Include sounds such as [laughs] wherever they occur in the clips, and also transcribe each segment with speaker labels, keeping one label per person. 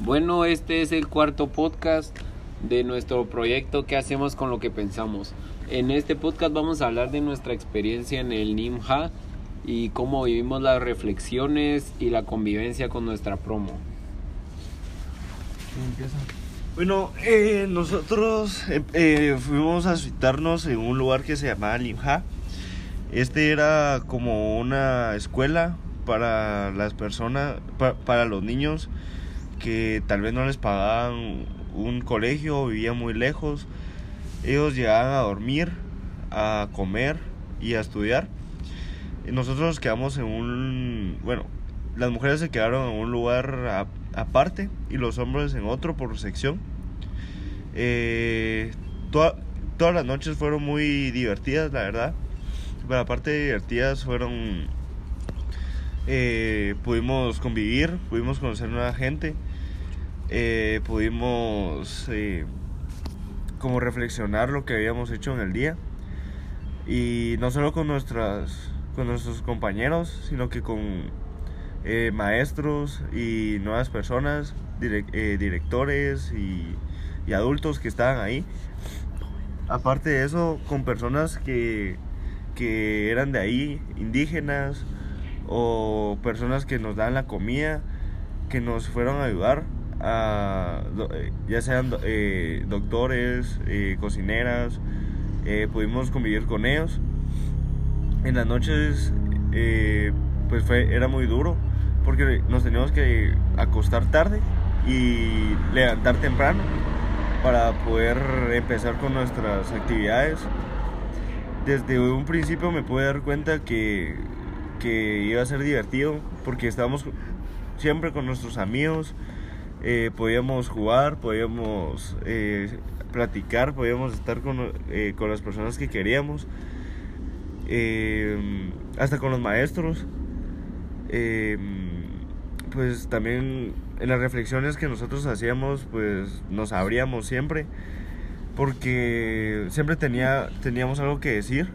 Speaker 1: Bueno, este es el cuarto podcast de nuestro proyecto que hacemos con lo que pensamos? En este podcast vamos a hablar de nuestra experiencia en el NIMHA y cómo vivimos las reflexiones y la convivencia con nuestra promo.
Speaker 2: Bueno, eh, nosotros eh, eh, fuimos a citarnos en un lugar que se llamaba NIMHA. Este era como una escuela para las personas, para los niños que tal vez no les pagaban un colegio, vivían muy lejos. Ellos llegaban a dormir, a comer y a estudiar. Y nosotros nos quedamos en un, bueno, las mujeres se quedaron en un lugar aparte y los hombres en otro por sección. Eh, todas las noches fueron muy divertidas, la verdad. Pero aparte de divertidas fueron... Eh, pudimos convivir, pudimos conocer nueva gente, eh, pudimos eh, como reflexionar lo que habíamos hecho en el día. Y no solo con nuestras con nuestros compañeros sino que con maestros y nuevas personas directores y, y, adultos que estaban ahí. Aparte de eso con personas que, que eran de ahí indígenas o personas que nos dan la comida que nos fueron a ayudar eh, ya sean eh, doctores, eh, cocineras, pudimos convivir con ellos. En las noches pues fue, era muy duro porque nos teníamos que acostar tarde y levantar temprano para poder empezar con nuestras actividades. Desde un principio me pude dar cuenta que, que iba a ser divertido porque estábamos siempre con nuestros amigos, eh, podíamos jugar, podíamos eh, platicar, podíamos estar con, eh, con, las personas que queríamos, hasta con los maestros. pues también en las reflexiones que nosotros hacíamos, pues nos abríamos siempre, porque siempre tenía, teníamos algo que decir,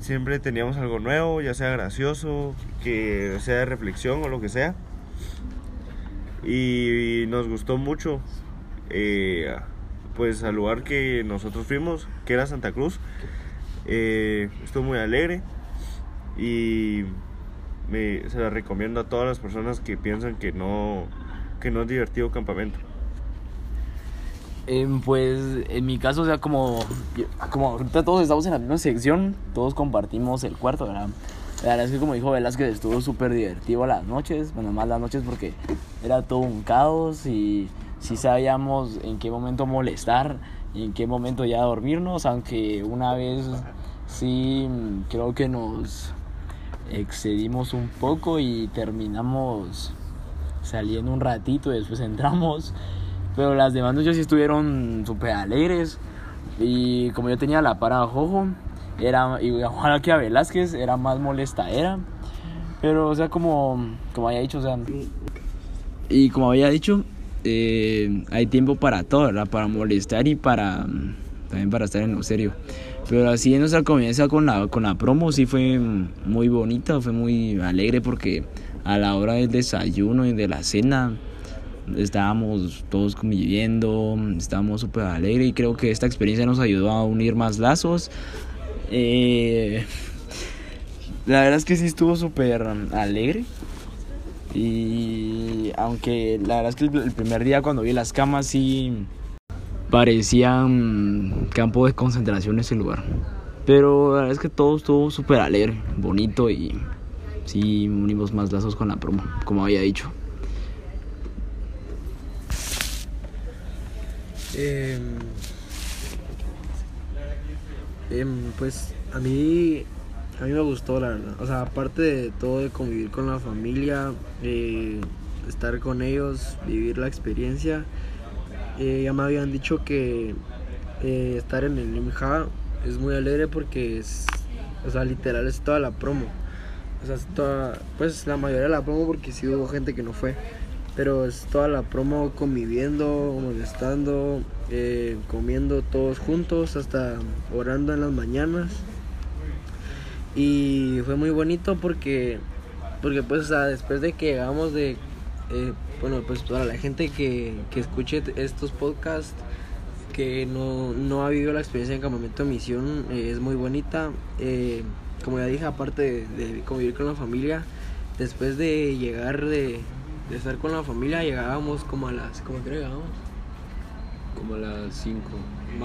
Speaker 2: siempre teníamos algo nuevo, ya sea gracioso, que sea de reflexión o lo que sea. Y nos gustó mucho eh, pues al lugar que nosotros fuimos que era Santa Cruz. Eh, estuvo muy alegre y me, se la recomiendo a todas las personas que piensan que no que no es divertido campamento
Speaker 3: em, pues en mi caso o sea como como ahorita todos estamos en la misma sección todos compartimos el cuarto ¿verdad? La verdad es que como dijo Velázquez estuvo súper divertido las noches, bueno más las noches porque era todo un caos y sí sabíamos en qué momento molestar y en qué momento ya dormirnos, aunque una vez sí creo que nos excedimos un poco y terminamos saliendo un ratito y después entramos, pero las demás noches sí estuvieron súper alegres y como yo tenía la para jojo, era igual que a Velázquez, era más molesta era Pero, o sea, como, como había dicho, o sea. Y como había dicho, eh, hay tiempo para todo, ¿verdad? Para molestar y para. También para estar en lo serio. Pero así en nuestra convivencia con la, con la promo sí fue muy bonita, fue muy alegre porque a la hora del desayuno y de la cena estábamos todos conviviendo, estábamos súper alegres y creo que esta experiencia nos ayudó a unir más lazos, eh, la verdad es que sí estuvo súper alegre. Y aunque la verdad es que el, primer día cuando vi las camas sí parecía campo de concentración ese lugar. Pero la verdad es que todo estuvo súper alegre, bonito y sí unimos más lazos con la promo, como había dicho.
Speaker 4: Eh, Em, pues a mí, a mí me gustó la verdad. O sea, aparte de todo de convivir con la familia, eh, estar con ellos, vivir la experiencia, eh, ya me habían dicho que eh, estar en el NIMHA es muy alegre porque es, o sea, literal es toda la promo. O sea, es toda, pues la mayoría de la promo porque sí hubo gente que no fue pero es toda la promo conviviendo, molestando, eh, comiendo todos juntos, hasta orando en las mañanas. Y fue muy bonito porque, porque pues, después de que llegamos de, eh, bueno, pues para la gente que, que escuche estos podcasts, que no, no ha vivido la experiencia en campamento de misión, eh, es muy bonita. Como ya dije, aparte de, de, convivir con la familia, después de llegar de, de estar con la familia, llegábamos como a las, ¿cómo que llegábamos?
Speaker 1: Como a las 5.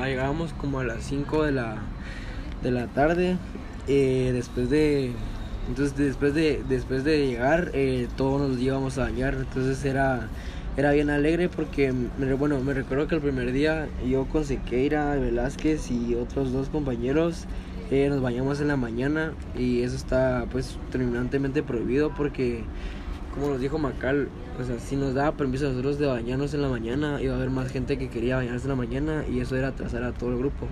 Speaker 4: Llegábamos como a las 5 de la, de la tarde, eh, después de entonces después de, después de llegar, eh, todos nos íbamos a bañar. Entonces era, era bien alegre porque, bueno, me recuerdo que el primer día yo con Sequeira, Velázquez y otros dos compañeros eh, nos bañamos en la mañana y eso está pues terminantemente prohibido porque, como nos dijo Macal, o sea, si nos daba permiso a nosotros de bañarnos en la mañana, iba a haber más gente que quería bañarse en la mañana y eso era atrasar a todo el grupo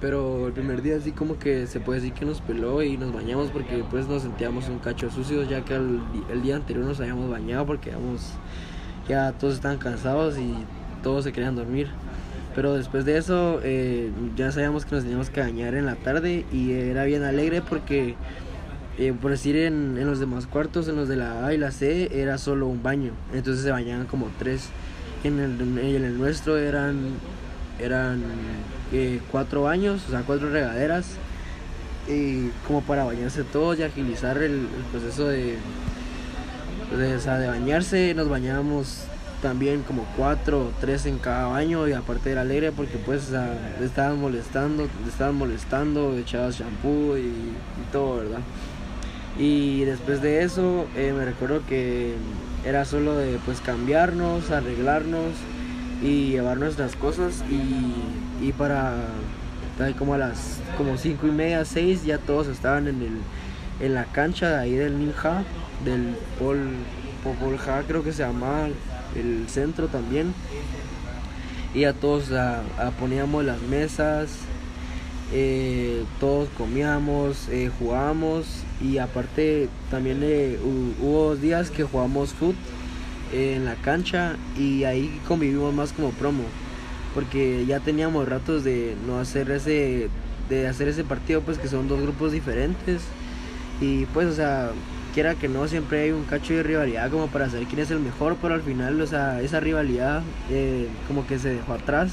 Speaker 4: pero el primer día así como que se puede decir que nos peló y nos bañamos porque pues nos sentíamos un cacho sucios ya que el, el día anterior nos habíamos bañado porque ya todos estaban cansados y todos se querían dormir. Pero después de eso eh, ya sabíamos que nos teníamos que bañar en la tarde y era bien alegre porque eh, por decir en, en, los demás cuartos, en los de la A y la C era solo un baño, entonces se bañaban como tres. En el, en el nuestro eran eran eh, cuatro baños, o sea, cuatro regaderas, y como para bañarse todos y agilizar el, proceso de, de, o de bañarse, nos bañábamos también como cuatro o tres en cada baño y aparte era alegre porque pues o estaban molestando, le estaban molestando, echabas shampoo y, todo, ¿verdad? Y después de eso eh, me recuerdo que era solo de pues cambiarnos, arreglarnos y llevar nuestras cosas y, y para como a las como cinco y media, seis ya todos estaban en el en la cancha de ahí del Ninja, del Pol, Polja creo que se llamaba el centro también. Y a todos a, a poníamos las mesas eh, todos comíamos eh, jugábamos y aparte también eh, hubo días que jugamos fútbol en la cancha y ahí convivimos más como promo porque ya teníamos ratos de no hacer ese de hacer ese partido pues que son dos grupos diferentes. Y pues o sea quiera que no siempre hay un cacho de rivalidad como para saber quién es el mejor pero al final o sea esa rivalidad eh, como que se dejó atrás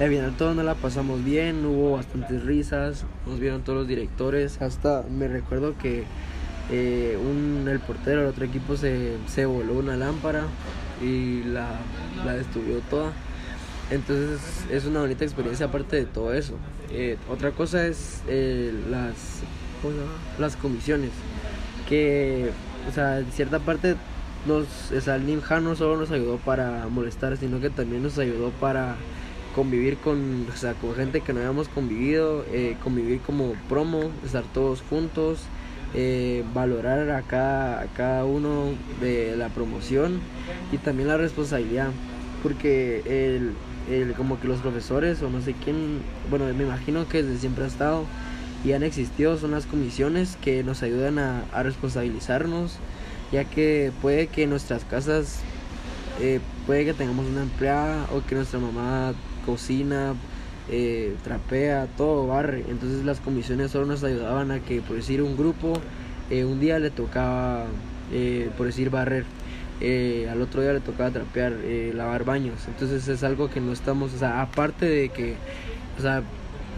Speaker 4: al final todos nos la pasamos bien hubo bastantes risas nos vieron todos los directores hasta me recuerdo que eh, un, el portero del otro equipo se, se voló una lámpara y la, la destruyó toda. Entonces es una bonita experiencia aparte de todo eso. Eh, otra cosa es eh, las, las comisiones, que o sea, en cierta parte nos, o sea, el Ninja no solo nos ayudó para molestar, sino que también nos ayudó para convivir con, o sea, con gente que no habíamos convivido, eh, convivir como promo, estar todos juntos eh, valorar a cada, cada uno de la promoción y también la responsabilidad. Porque el, el, como que los profesores o no sé quién bueno me imagino que desde siempre ha estado y han existido son las comisiones que nos ayudan a, a responsabilizarnos ya que puede que en nuestras casas eh, puede que tengamos una empleada o que nuestra mamá cocina eh, trapea, todo barre. Entonces las comisiones solo nos ayudaban a que, por decir, un grupo, eh, un día le tocaba, eh, por decir, barrer. Eh, al otro día le tocaba trapear, lavar baños. Entonces es algo que no estamos, o sea, aparte de que, o sea,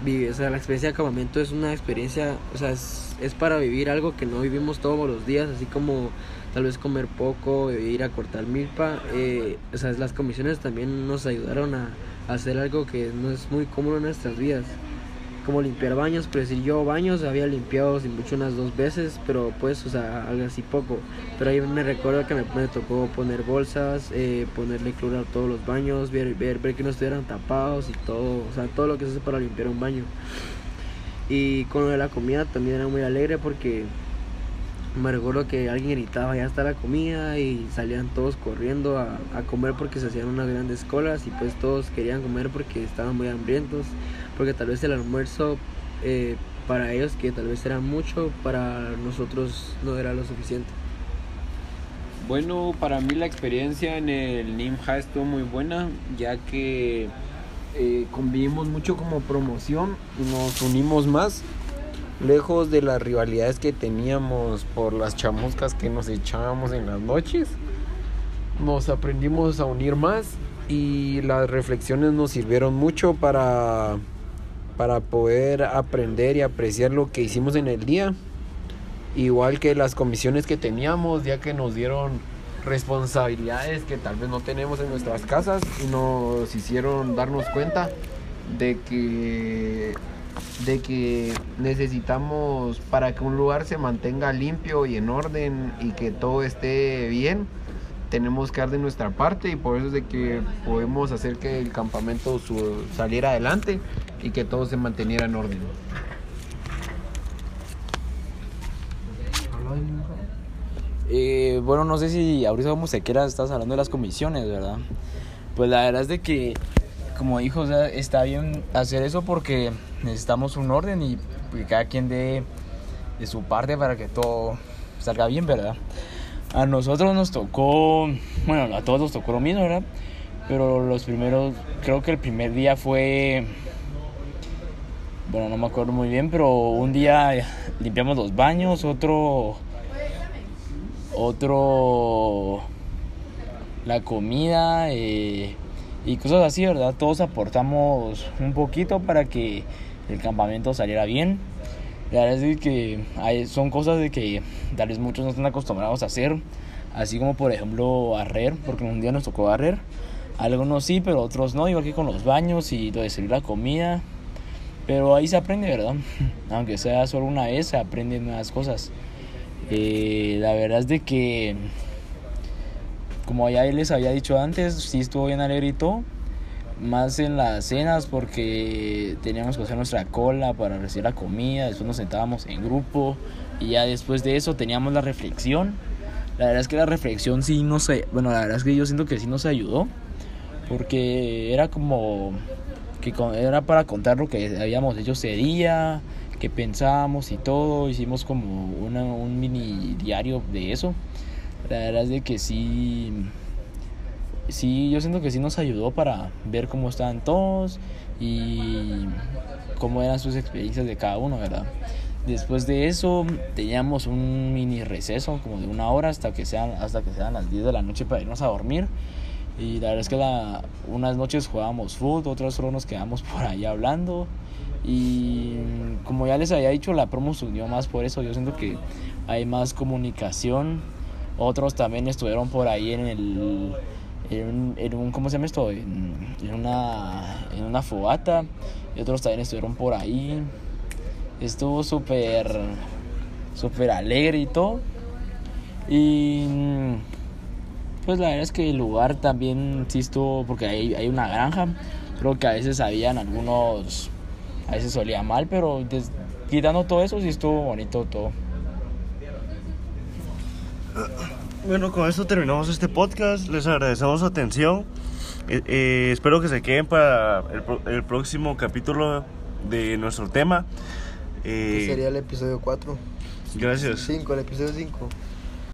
Speaker 4: vive, o sea, la experiencia de acampamento es una experiencia, o sea, es, es para vivir algo que no vivimos todos los días, así como tal vez comer poco, ir a cortar milpa. Eh, o sea, las comisiones también nos ayudaron a, hacer algo que no es muy común en nuestras vidas. Como limpiar baños, pero si yo baños había limpiado sin mucho unas dos veces, pero pues, o sea, algo así poco. Pero ahí me recuerdo que me, me tocó poner bolsas, eh, ponerle cloro a todos los baños, ver, ver, ver que no estuvieran tapados y todo, o sea, todo lo que se hace para limpiar un baño. Y con lo de la comida también era muy alegre porque me recuerdo que alguien gritaba ya está la comida y salían todos corriendo a, a, comer porque se hacían unas grandes colas y pues todos querían comer porque estaban muy hambrientos porque tal vez el almuerzo eh, para ellos que tal vez era mucho para nosotros no era lo suficiente.
Speaker 1: Bueno para mí la experiencia en el Nimja estuvo muy buena ya que eh, convivimos mucho como promoción y nos unimos más lejos de las rivalidades que teníamos por las chamuscas que nos echábamos en las noches. nos aprendimos a unir más y las reflexiones nos sirvieron mucho para, para poder aprender y apreciar lo que hicimos en el día. Igual que las comisiones que teníamos, ya que nos dieron responsabilidades que tal vez no tenemos en nuestras casas y nos hicieron darnos cuenta de que de que necesitamos para que un lugar se mantenga limpio y en orden y que todo esté bien tenemos que dar de nuestra parte y por eso es de que podemos hacer que el campamento su- saliera adelante y que todo se manteniera en orden.
Speaker 3: Eh, bueno, no sé si ahorita como se quiera estás hablando de las comisiones, ¿verdad? Pues la verdad es de que, como dijo, está bien hacer eso porque necesitamos un orden y que cada quien dé de su parte para que todo salga bien, ¿verdad? A nosotros nos tocó, bueno, a todos nos tocó lo mismo, ¿verdad? Pero los primeros, creo que el primer día fue, bueno, no me acuerdo muy bien, pero un día limpiamos los baños, otro otro la comida eh, y cosas así, ¿verdad? Todos aportamos un poquito para que el campamento saliera bien. La verdad es que hay, son cosas de que tal vez muchos no están acostumbrados a hacer, así como por ejemplo barrer, porque un día nos tocó barrer. Algunos sí, pero otros no, igual que con los baños y lo de servir la comida. Pero ahí se aprende, ¿verdad? [laughs] Aunque sea solo una vez, se aprenden nuevas cosas. Eh, la verdad es de que, como ya les había dicho antes, sí estuvo bien todo. Más en las cenas porque teníamos que hacer nuestra cola para recibir la comida, después nos sentábamos en grupo y ya después de eso teníamos la reflexión. La verdad es que la reflexión sí nos, bueno, la verdad es que yo siento que sí nos ayudó porque era como que era para contar lo que habíamos hecho ese día, que pensábamos y todo, hicimos como una- un mini diario de eso. La verdad es de que sí, sí, yo siento que sí nos ayudó para ver cómo estaban todos y cómo eran sus experiencias de cada uno, ¿verdad? Después de eso teníamos un mini receso como de una hora hasta que sean, hasta que sean las 10 de la noche para irnos a dormir. Y la verdad es que la, unas noches jugábamos fútbol, otras solo nos quedamos [laughs] por ahí hablando. Y como ya les había dicho, la promo se unió más por eso. Yo siento que hay más comunicación. Otros también estuvieron por ahí en el. En un, ¿Cómo se llama esto? En, una, en una fogata. Y otros también estuvieron por ahí. Estuvo súper. Súper alegre y todo. Y. Pues la verdad es que el lugar también sí estuvo, porque hay, hay una granja, creo que a veces habían algunos, a veces olía mal, pero quitando todo eso sí estuvo bonito todo.
Speaker 2: Bueno, con esto terminamos este podcast. Les agradecemos su atención. Eh, eh, espero que se queden para el, el próximo capítulo de nuestro tema. Eh,
Speaker 4: sería el episodio 4.
Speaker 2: gracias.
Speaker 4: 5, el episodio 5.